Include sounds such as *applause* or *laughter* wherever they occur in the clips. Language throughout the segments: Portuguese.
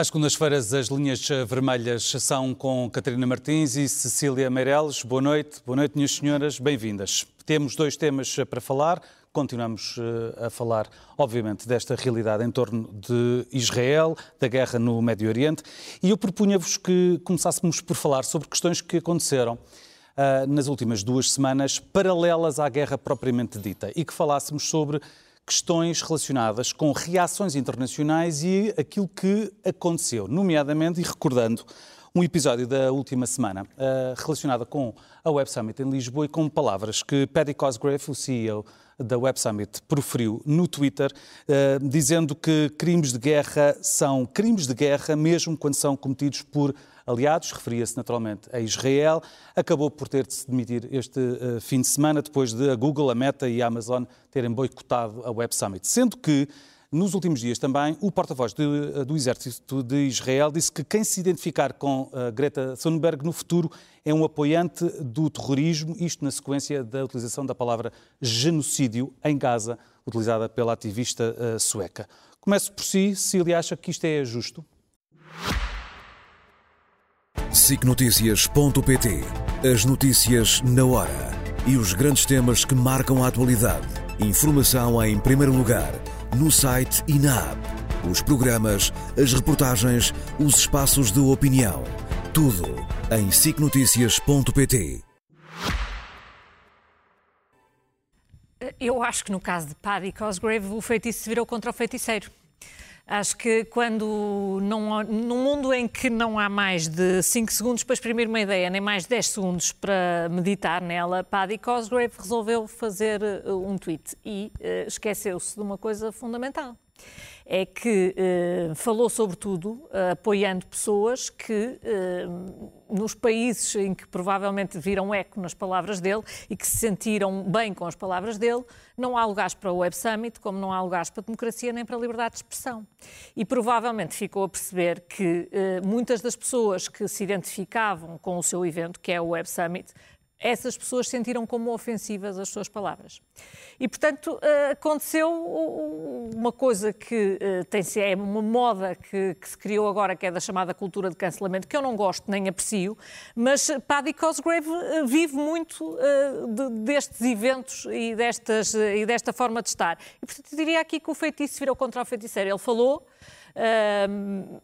Às segundas-feiras, as linhas vermelhas são com Catarina Martins e Cecília Meireles. Boa noite, boa noite, minhas senhoras, bem-vindas. Temos dois temas para falar. Continuamos eh, a falar, obviamente, desta realidade em torno de Israel, da guerra no Médio Oriente, e eu propunha-vos que começássemos por falar sobre questões que aconteceram uh, nas últimas duas semanas, paralelas à guerra propriamente dita, e que falássemos sobre questões relacionadas com reações internacionais e aquilo que aconteceu, nomeadamente, e recordando um episódio da última semana uh, relacionado com a Web Summit em Lisboa e com palavras que Paddy Cosgrave, o CEO da Web Summit, proferiu no Twitter, uh, dizendo que crimes de guerra são crimes de guerra mesmo quando são cometidos por aliados, referia-se naturalmente a Israel, acabou por ter de se demitir este uh, fim de semana, depois de a Google, a Meta e a Amazon terem boicotado a Web Summit. Sendo que, nos últimos dias também, o porta-voz eh, do Exército de Israel disse que quem se identificar com uh, Greta Thunberg no futuro é um apoiante do terrorismo, isto na sequência da utilização da palavra genocídio em Gaza, utilizada pela ativista uh, sueca. Começo por si, Cília, acha que isto é justo? SICNotícias.pt As notícias na hora e os grandes temas que marcam a atualidade. Informação em primeiro lugar, no site e na app. Os programas, as reportagens, os espaços de opinião. Tudo em SICNotícias.pt Eu acho que no caso de Paddy Cosgrave o feitiço se virou contra o feiticeiro. Acho que quando não, num mundo em que não há mais de 5 segundos para exprimir uma ideia, nem mais de 10 segundos para meditar nela, Paddy Cosgrave resolveu fazer uh, um tweet e uh, esqueceu-se de uma coisa fundamental é que eh, falou sobretudo eh, apoiando pessoas que eh, nos países em que provavelmente viram eco nas palavras dele e que se sentiram bem com as palavras dele, não há lugares para o Web Summit, como não há lugares para a democracia nem para a liberdade de expressão. E provavelmente ficou a perceber que eh, muitas das pessoas que se identificavam com o seu evento, que é o Web Summit, essas pessoas sentiram como ofensivas as suas palavras. E, portanto, eh, aconteceu uma coisa que eh, tem é uma moda que, que, se criou agora, que é da chamada cultura de cancelamento, que eu não gosto nem aprecio, mas Paddy Cosgrave eh, vive muito de, destes eventos e, destas, e desta forma de estar. E, portanto, eu diria aqui que o feitiço virou contra o feiticeiro. Ele falou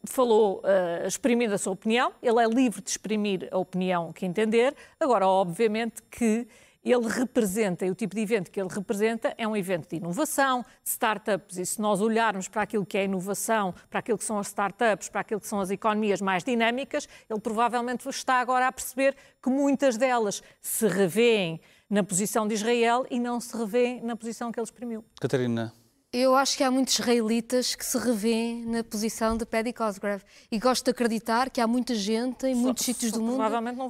Falou uh, exprimindo a sua opinião, ele é livre de exprimir a opinião que entender. Agora, obviamente que ele representa, e o tipo de evento que ele representa é um evento de inovação, de startups, e se nós olharmos para aquilo que é inovação, para aquilo que são as startups, para aquilo que são as economias mais dinâmicas, ele provavelmente está agora a perceber que muitas delas se revêem na posição de Israel e não se revêem na posição que ele exprimiu. Catarina, eu acho que há muitos israelitas que se revêem na posição de Paddy Cosgrave e gosto de acreditar que há muita gente em muitos só, sítios do mundo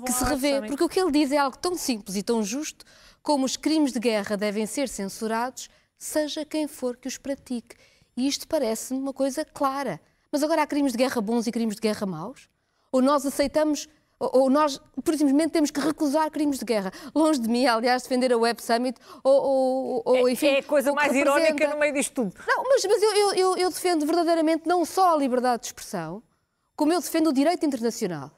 que se revê, porque o que ele diz é algo tão simples e tão justo como os crimes de guerra devem ser censurados, seja quem for que os pratique. E isto parece-me uma coisa clara. Mas agora há crimes de guerra bons e crimes de guerra maus? Ou nós aceitamos ou nós, por simplesmente, temos que recusar crimes de guerra. Longe de mim, aliás, defender a Web Summit ou, ou, ou é, enfim. É a coisa mais irónica no meio disto tudo. Não, mas, mas eu, eu, eu defendo verdadeiramente não só a liberdade de expressão, como eu defendo o direito internacional.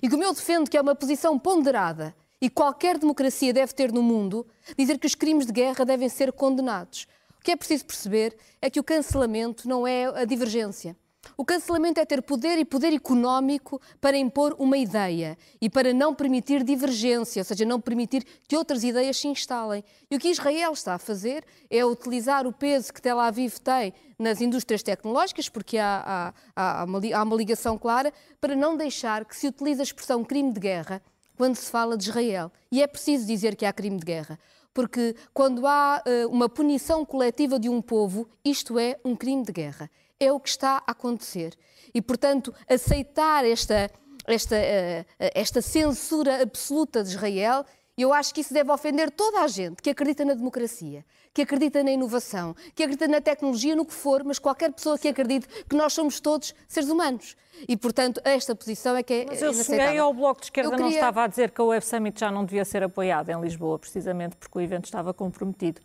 E como eu defendo que é uma posição ponderada e qualquer democracia deve ter no mundo, dizer que os crimes de guerra devem ser condenados. O que é preciso perceber é que o cancelamento não é a divergência. O cancelamento é ter poder e poder económico para impor uma ideia e para não permitir divergência, ou seja, não permitir que outras ideias se instalem. E o que Israel está a fazer é utilizar o peso que Tel Aviv tem nas indústrias tecnológicas, porque há, há, há, uma, há uma ligação clara, para não deixar que se utilize a expressão crime de guerra quando se fala de Israel. E é preciso dizer que há crime de guerra porque quando há uh, uma punição coletiva de um povo, isto é um crime de guerra é o que está a acontecer. E, portanto, aceitar esta, esta, eh, esta censura absoluta de Israel, eu acho que isso deve ofender toda a gente que acredita na democracia, que acredita na inovação, que acredita na tecnologia, no que for, mas qualquer pessoa que acredite que nós somos todos seres humanos. E, portanto, esta posição é que é Mas eu cheguei ao Bloco de Esquerda queria... não estava a dizer que a Web Summit já não devia ser apoiada em Lisboa, precisamente porque o evento estava comprometido.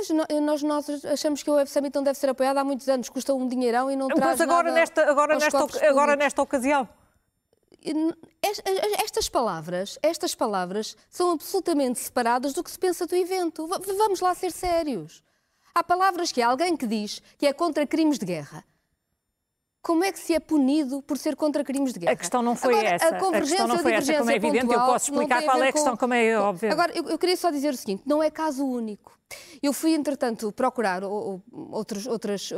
Mas nós, nós achamos que o Web Summit não deve ser apoiado há muitos anos, custa um dinheirão e não traz Mas agora, nada nesta, agora, nesta, agora nesta ocasião. Estas palavras, estas palavras são absolutamente separadas do que se pensa do evento. Vamos lá ser sérios. Há palavras que há alguém que diz que é contra crimes de guerra. Como é que se é punido por ser contra crimes de guerra? A questão não foi Agora, essa. A, a questão não foi essa, como é evidente. Pontual, eu posso explicar qual é a questão, com... como é óbvio. Agora, eu, eu, queria só dizer o seguinte: não é caso único. Eu fui, entretanto, procurar outros, outros,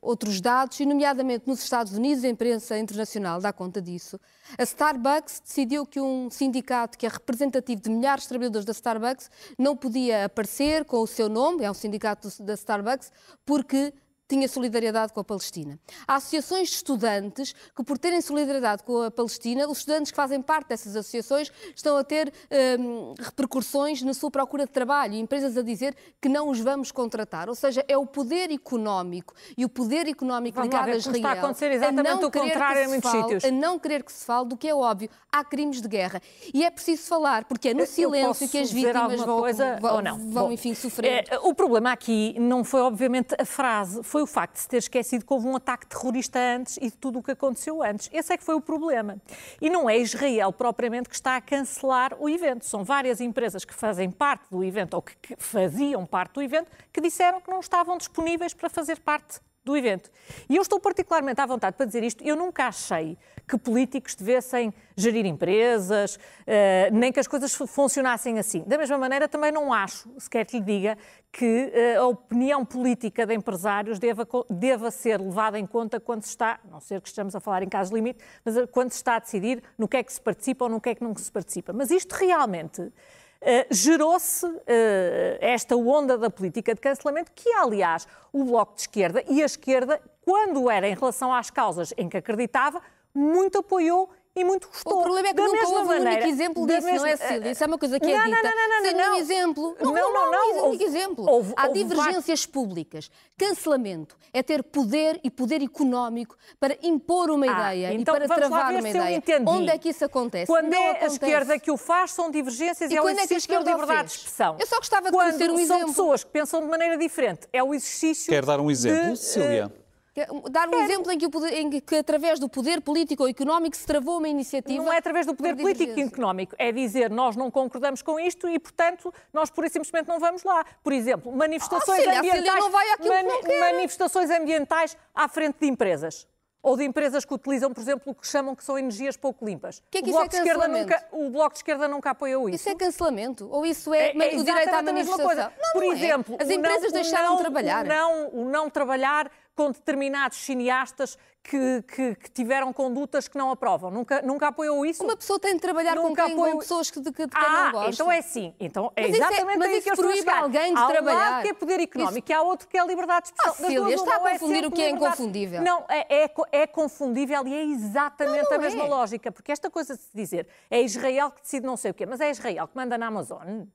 outros dados, e, nomeadamente nos Estados Unidos, a imprensa internacional dá conta disso. A Starbucks decidiu que um sindicato que é representativo de milhares de trabalhadores da Starbucks não podia aparecer com o seu nome, é um sindicato da Starbucks, porque tinha solidariedade com a Palestina. Há associações de estudantes que, por terem solidariedade com a Palestina, os estudantes que fazem parte dessas associações estão a ter hum, repercussões na sua procura de trabalho e empresas a dizer que não os vamos contratar. Ou seja, é o poder económico e o poder económico vamos ligado a Israel está a acontecer exatamente a o contrário em muitos fale, sítios. A não querer que se fale do que é óbvio. Há crimes de guerra. E é preciso falar, porque é no silêncio que as vítimas vão, coisa, vão, não? vão Bom, enfim, sofrer. É, o problema aqui não foi, obviamente, a frase, foi o facto de se ter esquecido que houve um ataque terrorista antes e de tudo o que aconteceu antes. Esse é que foi o problema. E não é Israel propriamente que está a cancelar o evento. São várias empresas que fazem parte do evento ou que faziam parte do evento que disseram que não estavam disponíveis para fazer parte do evento. E eu estou particularmente à vontade para dizer isto. Eu nunca achei que políticos devessem gerir empresas, uh, nem que as coisas funcionassem assim. Da mesma maneira, também não acho, se quer que lhe diga, que uh, a opinião política de empresários deva, deva ser levada em conta quando se está, não ser que estejamos a falar em caso limite, mas eh, quando se está a decidir no que é que se participa ou no que é que não se participa. Mas isto realmente Uh, gerou-se uh, esta onda da política de cancelamento, que aliás o Bloco de Esquerda e a esquerda, quando era em relação às causas em que acreditava, muito apoiou e muito gostou. O problema é que da nunca houve maneira, um único exemplo disso, mesma... não é, Cília? Isso é uma coisa que é não, dita. Não, não, não, Sem não, nenhum exemplo. Não, não, não. não, não, único exemplo. Houve, Há houve divergências públicas. Cancelamento é ter poder e poder económico para impor uma ah, ideia então e para travar uma ideia. Onde é que isso acontece? Quando não é acontece. a esquerda que o faz, são divergências e, e é o exercício é da liberdade de expressão. Eu só gostava de quando conhecer um são exemplo. pessoas que pensam de maneira diferente, é o exercício Quer dar um exemplo, de, Cília? Uh, Dar um é. exemplo em que, poder, em que, através do poder político ou económico, se travou uma iniciativa. Não é através do poder político e económico, é dizer nós não concordamos com isto e, portanto, nós por e simplesmente não vamos lá. Por exemplo, manifestações oh, ambientais. não vai mani manifestações ambientais à frente de empresas ou de empresas que utilizam, por exemplo, o que chamam que são energias pouco limpas. Que é que o, bloco isso é de esquerda nunca, o Bloco de Esquerda nunca apoiou isso. Isso é cancelamento? Ou isso é, é, é o direito à manifestação? Coisa. Não, por não é. exemplo, é. as empresas não, deixaram de trabalhar. O não, o não trabalhar com determinados cineastas que, que, que, tiveram condutas que não aprovam. Nunca, nunca apoiou isso? Uma pessoa tem de trabalhar nunca com, quem, apoio... com pessoas que, de, de quem ah, não gosta. então é sim. Então é mas exatamente isso é, aí que eu estou a chegar. alguém de há um trabalhar. lado que é poder económico isso... e há outro que é liberdade de expressão. Ah, Cília, está a confundir é o que é inconfundível. Não, é, é, é confundível e é exatamente não, não a mesma é. lógica. Porque esta coisa de se dizer é Israel que decide não sei o quê, mas é Israel que manda na Amazon.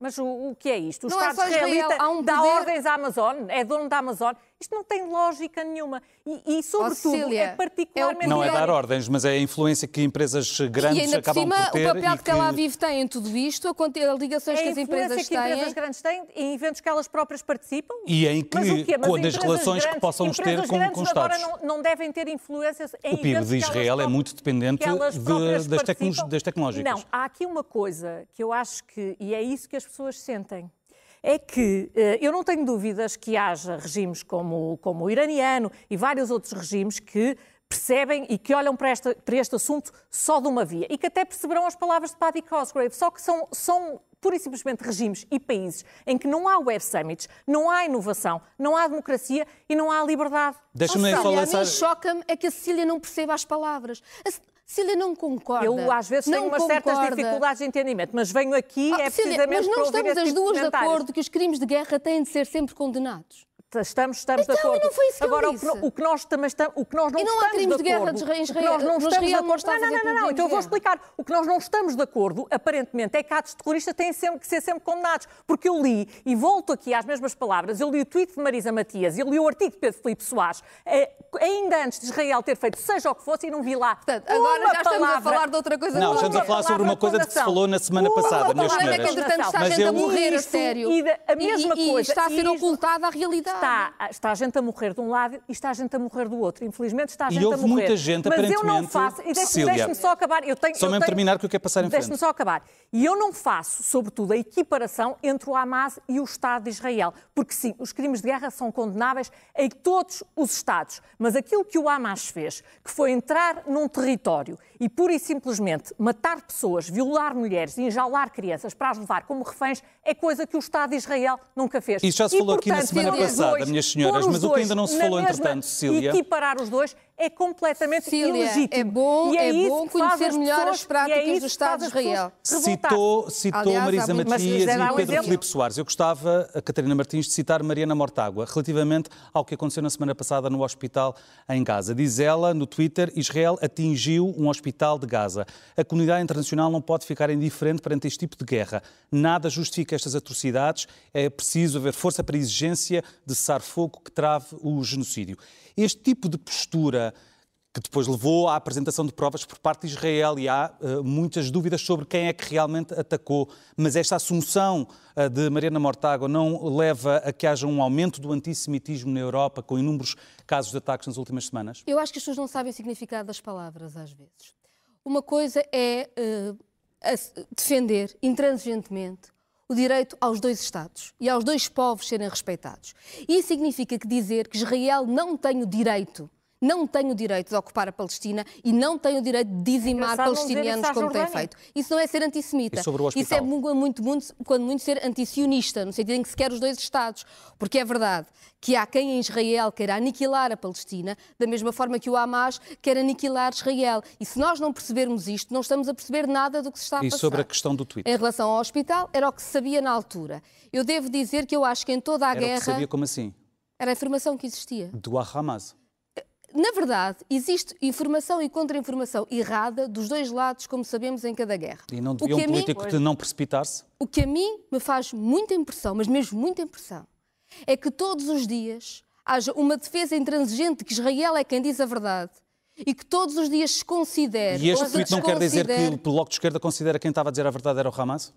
Mas o, o que é isto? O não é Estado é israelita um dá poder... ordens à Amazon, é dono da Amazon. Isto não tem lógica nenhuma. E, e sobretudo, Cília, é particularmente... É não é dar ordens, mas é a influência que empresas grandes e ainda acabam por, cima, por ter. o papel que, que Tel Aviv tem em tudo isto, a ligações é que as empresas que têm... empresas grandes têm em eventos que elas próprias participam. E em que, mas quando as relações grandes, que possam ter com, com agora Estados. Não, não devem ter influências em O PIB de Israel é muito dependente de, das, tecno das tecnológicas. Não, há aqui uma coisa que eu acho que, e é isso que as pessoas sentem, é que eh, eu não tenho dúvidas que haja regimes como, como o iraniano e vários outros regimes que percebem e que olham para, esta, para este assunto só de uma via e que até perceberão as palavras de Paddy Cosgrave, só que são, são pura e simplesmente regimes e países em que não há web summits, não há inovação, não há democracia e não há liberdade. Deixa-me só lançar... A mim choca-me é que a Cecília não perceba as palavras. A... Cília não concorda. Eu às vezes tenho umas concorda. certas dificuldades de entendimento, mas venho aqui oh, é Cília, precisamente Mas não estamos as tipo duas de acordo que os crimes de guerra têm de ser sempre condenados. Estamos, estamos então, de acordo. Não foi isso que Agora, eu disse. O, que, o que nós também estamos, o que nós não, e não estamos há crimes de, de guerra acordo, de Israel. nós não estamos Israel de não acordo, a não, fazer não, não, não, crimes então eu vou explicar. O que nós não estamos de acordo, aparentemente, é que atos terroristas têm sempre que ser sempre condenados. Porque eu li, e volto aqui às mesmas palavras, eu li o tweet de Marisa Matias, eu li o artigo de Pedro Filipe Soares, eh, ainda antes de Israel ter feito seja o que fosse, e não vi lá. Portanto, agora já estamos a palavra- falar de outra coisa. Não, estamos a falar sobre uma coisa que se falou na semana passada, minhas palavra O problema é que, entretanto, está a Mas gente a morrer a sério. e a mesma está a ser ocultada a realidade. Está, está a gente a morrer de um lado e está a gente a morrer do outro. Infelizmente está a E gente a houve morrer. muita gente, Mas eu não aparentemente, faço. E deixe-me deixe-me só acabar. Eu tenho, Só eu mesmo tenho- terminar que eu quero passar em Deixe-me frente. só acabar. E eu não faço, sobretudo, a equiparação entre o Hamas e o Estado de Israel. Porque sim, os crimes de guerra são condenáveis em todos os Estados. Mas aquilo que o Hamas fez, que foi entrar num território e pura e simplesmente matar pessoas, violar mulheres e enjaular crianças para as levar como reféns, é coisa que o Estado de Israel nunca fez. Isso já se E, falou aqui na portanto, semana passada, dois- minhas senhoras, mas o que ainda não se falou, entretanto, Cecília- Equiparar os dois é completamente Cecília, ilegítimo. é bom- E é isso bom conhecer as melhor pessoas- as práticas e é do que Estado de Israel. Citou, citou Aliás, Marisa Matias e Pedro exemplo. Filipe Soares. Eu gostava, a Catarina Martins, de citar Mariana Mortágua relativamente ao que aconteceu na semana passada no hospital em Gaza. Diz ela no Twitter: Israel atingiu um hospital de Gaza. A comunidade internacional não pode ficar indiferente perante este tipo de guerra. Nada justifica estas atrocidades. É preciso haver força para a exigência de cessar-fogo que trave o genocídio. Este tipo de postura que depois levou à apresentação de provas por parte de Israel e há eh, muitas dúvidas sobre quem é que realmente atacou. Mas esta assunção eh, de Mariana Mortágua não leva a que haja um aumento do antissemitismo na Europa, com inúmeros casos de ataques nas últimas semanas? Eu acho que as pessoas não sabem o significado das palavras, às vezes. Uma coisa é ass- defender intransigentemente o direito aos dois Estados e aos dois povos serem respeitados. Isso significa que dizer que Israel não tem o direito, não tem o direito de ocupar a Palestina e não tem o direito de dizimar dizer palestinianos como tem feito. Isso não é ser antissemita. E sobre o Isso é muito, muito, quando muito ser antisionista, no sentido em que se quer os dois Estados. Porque é verdade que há quem em Israel queira aniquilar a Palestina, da mesma forma que o Hamas quer aniquilar Israel. E se nós não percebermos isto, não estamos a perceber nada do que se está a E passar. sobre a questão do tweet? Em relação ao hospital, era o que se sabia na altura. Eu devo dizer que eu acho que em toda a Era o que guerra sabia como assim? era a informação que existia. Do Hamas. Na verdade, existe informação e contra-informação errada dos dois lados, como sabemos em cada guerra. E não devia que um a mim- político de não precipitar-se? O que a mim me faz muita impressão, mas mesmo muita impressão, é que todos os dias haja uma defesa intransigente que Israel é quem diz a verdade e que todos os dias se considere. E este tweet não quer dizer que o Bloco de Esquerda considera que quem estava a dizer a verdade era o Hamas?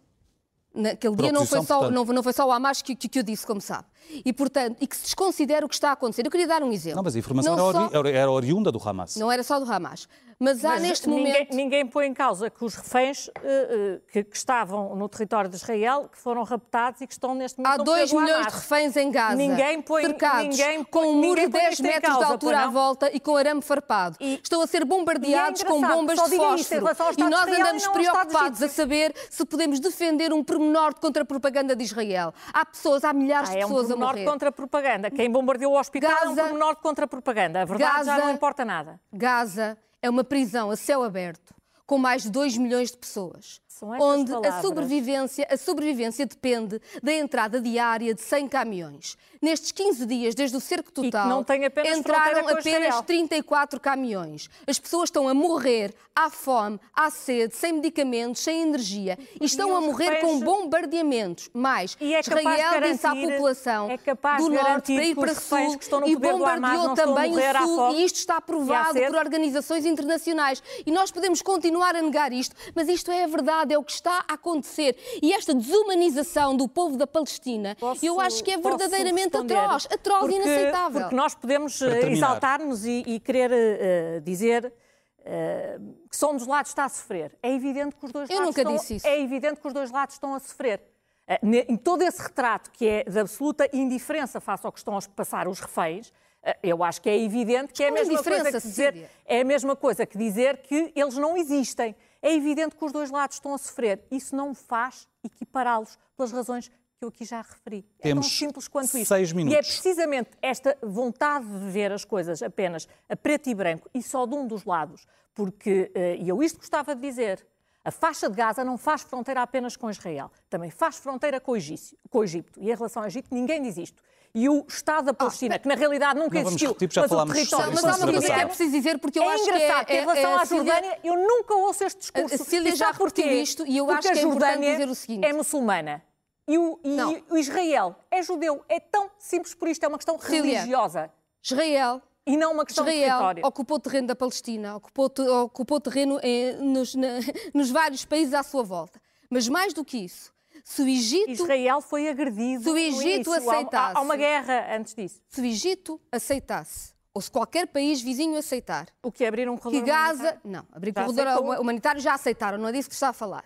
Naquele dia não foi, só, portanto. não, não foi só o Hamas que, que, que eu disse, como sabe. E, portanto, e que se desconsidere o que está a acontecer. Eu queria dar um exemplo. Não, mas a informação era, só- ori- era oriunda do Hamas. Não era só do Hamas. Mas há Mas neste ninguém, momento. ninguém põe em causa que os reféns eh, eh, que, que estavam no território de Israel, que foram raptados e que estão neste momento Há no 2 poder do milhões de reféns em Gaza, Ninguém põe- cercados, ninguém põe- com um muro de põe 10 isto em metros causa, de altura à volta e com arame farpado. E- Estão a ser bombardeados é com bombas de isto fósforo. ao E nós andamos preocupados a saber se podemos defender um pormenor de contra-propaganda de Israel. Há pessoas, há milhares Ah, de é um pessoas a pormenor de morrer. contra-propaganda. Quem bombardeou o hospital é um Gaza- pormenor de contra-propaganda. A verdade já Gaza- não importa nada. Gaza é uma prisão a céu aberto com mais de 2 milhões de pessoas. Onde a palavras. sobrevivência, a sobrevivência depende da entrada diária de 100 caminhões. Nestes 15 dias, desde o cerco total, apenas entraram apenas Israel. 34 caminhões. As pessoas estão a morrer à fome, à sede, sem medicamentos, sem energia. E estão a morrer com bombardeamentos. Mais, é Israel disse à população é do norte para ir para reféns sul e bombardeou a também o sul. E isto está provado por organizações internacionais. E nós podemos continuar a negar isto, mas isto é a verdade, é o que está a acontecer. E esta desumanização do povo da Palestina, Posso- eu acho que é verdadeiramente atroz, atroz Porque- e inaceitável. Porque nós podemos eh, exaltar-nos e, e querer eh, dizer eh, que só um dos lados está a sofrer. É evidente que os dois Eu lados nunca estão, disse isso. É evidente que os dois lados estão a sofrer. Ne- Em todo esse retrato que é de absoluta indiferença face ao que estão a passar os reféns, eu acho que é evidente que é a mesma coisa que dizer, é a mesma coisa que dizer que eles não existem. É evidente que os dois lados estão a sofrer. Isso não faz equipará-los pelas razões que eu aqui já referi. É Temos tão simples quanto isso. seis E é minutos. precisamente esta vontade de ver as coisas apenas a preto e branco e só de um dos lados, porque, eh, e eu isto gostava de dizer, a faixa de Gaza não faz fronteira apenas com Israel, também faz fronteira com o Egípcio- com o Egito. E em relação ao Egito, ninguém diz isto. e o Estado da Palestina, que na realidade nunca existiu, repetir, já mas falámos o território Mas há uma coisa que é preciso dizer, porque eu é acho que engraçado que, é, em relação é, à a Sílvia- Jordânia, eu nunca ouço este discurso. A Cecília já repetiu isto e eu acho que a é importante Jordânia dizer o seguinte. é muçulmana. E o, e o Israel é judeu. É tão simples por isto. É uma questão Cecília. religiosa Israel e não uma questão de Israel território. ocupou terreno da Palestina, ocupou, ocupou terreno eh, nos, na- *laughs* nos vários países à sua volta. Mas mais do que isso, se o Egito, Israel foi agredido. Se o Egito início. Aceitasse- Há, há uma guerra antes disso. se o Egito aceitasse, ou se qualquer país vizinho aceitar, O que é abrir um que corredor Gaza. humanitário? Não, abrir Já corredor aceitou? huma- humanitário já aceitaram, não é disso que está a falar.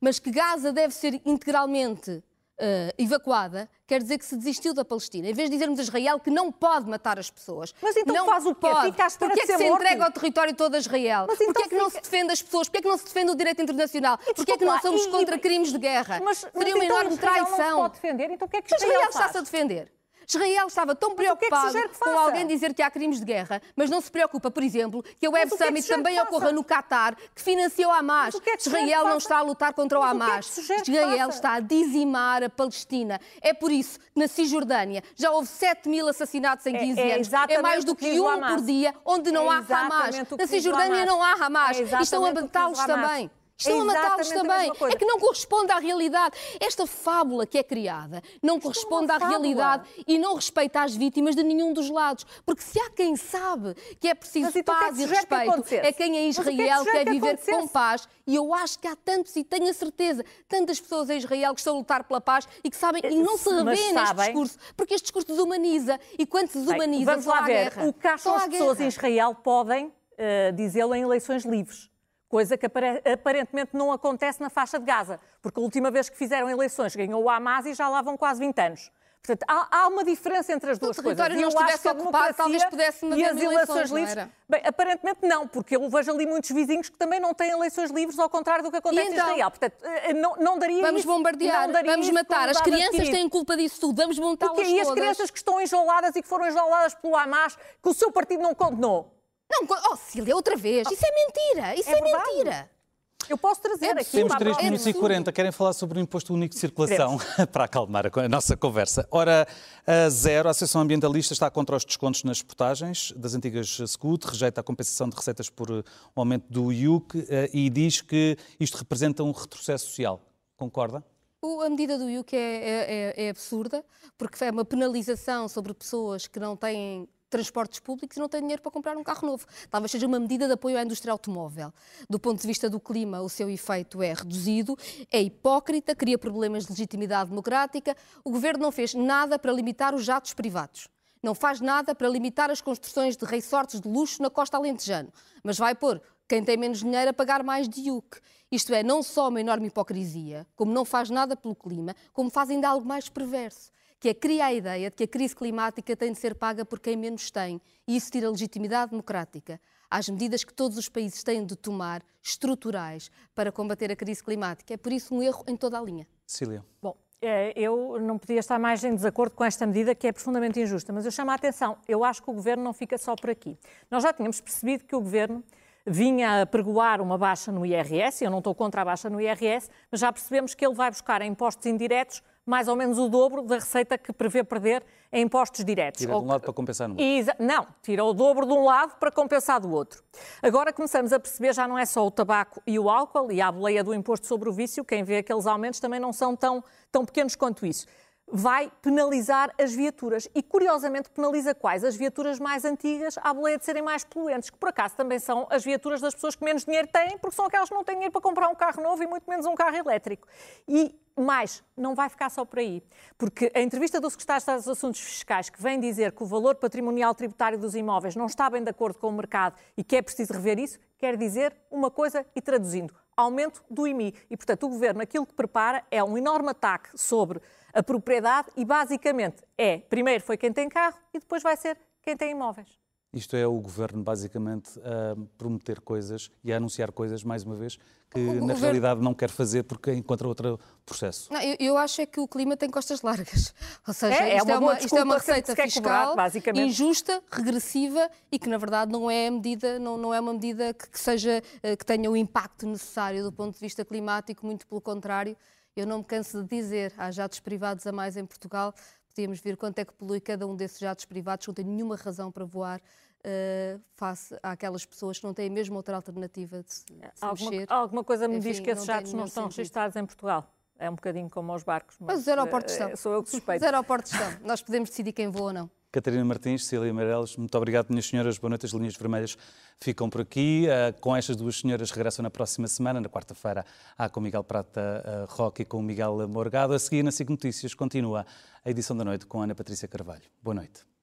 Mas que Gaza deve ser integralmente eh, evacuada, quer dizer que se desistiu da Palestina. Em vez de dizermos a Israel que não pode matar as pessoas. Mas então não faz o quê? Pode. Fica à espera Porquê é que se morto? entrega ao território todo a Israel? Mas então Porquê é que não fica- se defende as pessoas? Porquê é que não se defende o direito internacional? Porquê é que não somos e- contra e- crimes de guerra? Mas, mas Seria uma então enorme Israel Não se traição. pode defender. Então o que é que Mas Israel, Israel está-se a defender. Israel estava tão o é preocupado que com alguém dizer que há crimes de guerra, mas não se preocupa, por exemplo, que a Web o é Summit sugere também ocorra no Qatar, que financiou a Hamas. O é Israel não está a lutar contra o o é Hamas. que Israel está a dizimar a Palestina. É por isso que na Cisjordânia já houve 7 mil assassinatos em É- 15 é anos. É mais do o que que o um por dia, onde não É há Hamas. o Na o Cisjordânia não há Hamas. É e estão a o matá-los diz o Hamas. também. É Estão a matá-los também. É que não corresponde à realidade. Esta fábula que é criada não corresponde à fábula. realidade e não respeita as vítimas de nenhum dos lados. Porque se há quem sabe que é preciso Mas então o que é paz que e sugere que respeito, acontecesse? é quem em que é que Israel sugere quer que viver acontecesse? com paz. E eu acho que há tantos, e tenho a certeza, tantas pessoas em Israel que estão a lutar pela paz e que sabem, e não se revêem neste discurso, porque este discurso desumaniza. E quando se Bem, desumaniza, Vamos só lá ver. guerra. O que acham as pessoas em Israel podem eh, dizê-lo em eleições livres. Coisa que apare- aparentemente não acontece na faixa de Gaza. Porque a última vez que fizeram eleições ganhou o Hamas e já lá vão quase 20 anos. Portanto, há, há uma diferença entre as duas o coisas. território E não eu acho estivesse ocupado, talvez pudesse e as eleições, eleições não livres. Bem, aparentemente não, porque eu vejo ali muitos vizinhos que também não têm eleições livres, ao contrário do que acontece então? em Israel. Portanto, eh, não, não daria Vamos isso- bombardear, não daria vamos matar. As crianças adquirido. têm culpa disso tudo. Vamos O montá-las quê? E as todas. crianças que estão enjauladas e que foram enjauladas pelo Hamas, que o seu partido não condenou. Não, oh, Cília, outra vez. Isso é mentira. Isso É é, mentira. Eu posso trazer É aqui. Temos para a 3 próxima. minutos e absurdo. 40. Querem falar sobre o imposto único de circulação *laughs* para acalmar a, nossa conversa. Ora, a Zero, a Associação Ambientalista, está contra os descontos nas portagens das antigas SCUT, rejeita a compensação de receitas por um aumento do IUC eh, e diz que isto representa um retrocesso social. Concorda? A medida do IUC é, é- é- é absurda, porque é uma penalização sobre pessoas que não têm transportes públicos e não têm dinheiro para comprar um carro novo. Talvez seja uma medida de apoio à indústria automóvel. Do ponto de vista do clima, o seu efeito é reduzido, é hipócrita, cria problemas de legitimidade democrática. O governo não fez nada para limitar os jatos privados. Não faz nada para limitar as construções de resorts de luxo na costa alentejano, mas vai pôr quem tem menos dinheiro a pagar mais de IUC. Isto é, não só uma enorme hipocrisia, como não faz nada pelo clima, como faz ainda algo mais perverso, que é cria a ideia de que a crise climática tem de ser paga por quem menos tem, e isso tira legitimidade democrática às medidas que todos os países têm de tomar, estruturais, para combater a crise climática. É por isso um erro em toda a linha. Cília. Bom, eh, eu não podia estar mais em desacordo com esta medida, que é profundamente injusta, mas eu chamo a atenção. Eu acho que o governo não fica só por aqui. Nós já tínhamos percebido que o governo vinha a pregoar uma baixa no IRS, eu não estou contra a baixa no IRS, mas já percebemos que ele vai buscar em impostos indiretos mais ou menos o dobro da receita que prevê perder em impostos diretos. Tira de um lado para compensar no outro. Não, tira o dobro de um lado para compensar do outro. Agora começamos a perceber, já não é só o tabaco e o álcool e a boleia do imposto sobre o vício, quem vê aqueles aumentos também não são tão, tão pequenos quanto isso. Vai penalizar as viaturas e, curiosamente, penaliza quais? As viaturas mais antigas, à boleia de serem mais poluentes, que por acaso também são as viaturas das pessoas que menos dinheiro têm, porque são aquelas que não têm dinheiro para comprar um carro novo e muito menos um carro elétrico. E mais, não vai ficar só por aí, porque a entrevista do Secretário de Estado dos Assuntos Fiscais, que vem dizer que o valor patrimonial tributário dos imóveis não está bem de acordo com o mercado e que é preciso rever isso, quer dizer uma coisa e traduzindo, aumento do IMI. E, portanto, o Governo aquilo que prepara é um enorme ataque sobre a propriedade e, basicamente, é, primeiro foi quem tem carro e depois vai ser quem tem imóveis. Isto é o governo, basicamente, a prometer coisas e a anunciar coisas, mais uma vez, que na governo- realidade não quer fazer porque encontra outro processo. Não, eu, eu acho é que o clima tem costas largas. *laughs* Ou seja, É, é isto, uma é uma, isto é uma que receita cobrar, fiscal basicamente. injusta, regressiva e que, na verdade, não é medida, não, não é uma medida que, que seja, eh, que tenha o impacto necessário do ponto de vista climático, muito pelo contrário. Eu não me canso de dizer, há jatos privados a mais em Portugal, temos, ver quanto é que polui cada um desses jatos privados, que não tem nenhuma razão para voar, uh, face àquelas pessoas que não têm mesmo outra alternativa de se, de se alguma, mexer. alguma coisa me Enfim, diz que esses jatos não estão registados em Portugal. É um bocadinho como aos barcos. Mas os aeroportos eh, estão. Sou eu que suspeito. Os aeroportos estão. Nós podemos decidir quem voa ou não. Catarina Martins, Cecília Meireles, muito obrigado, minhas senhoras. Boa noite. As linhas vermelhas ficam por aqui. Eh, Com estas duas senhoras regressam na próxima semana. Na quarta-feira há com Miguel Prata eh, Roque e com Miguel Morgado. A seguir, na SIC Notícias, continua a edição da noite com Ana Patrícia Carvalho. Boa noite.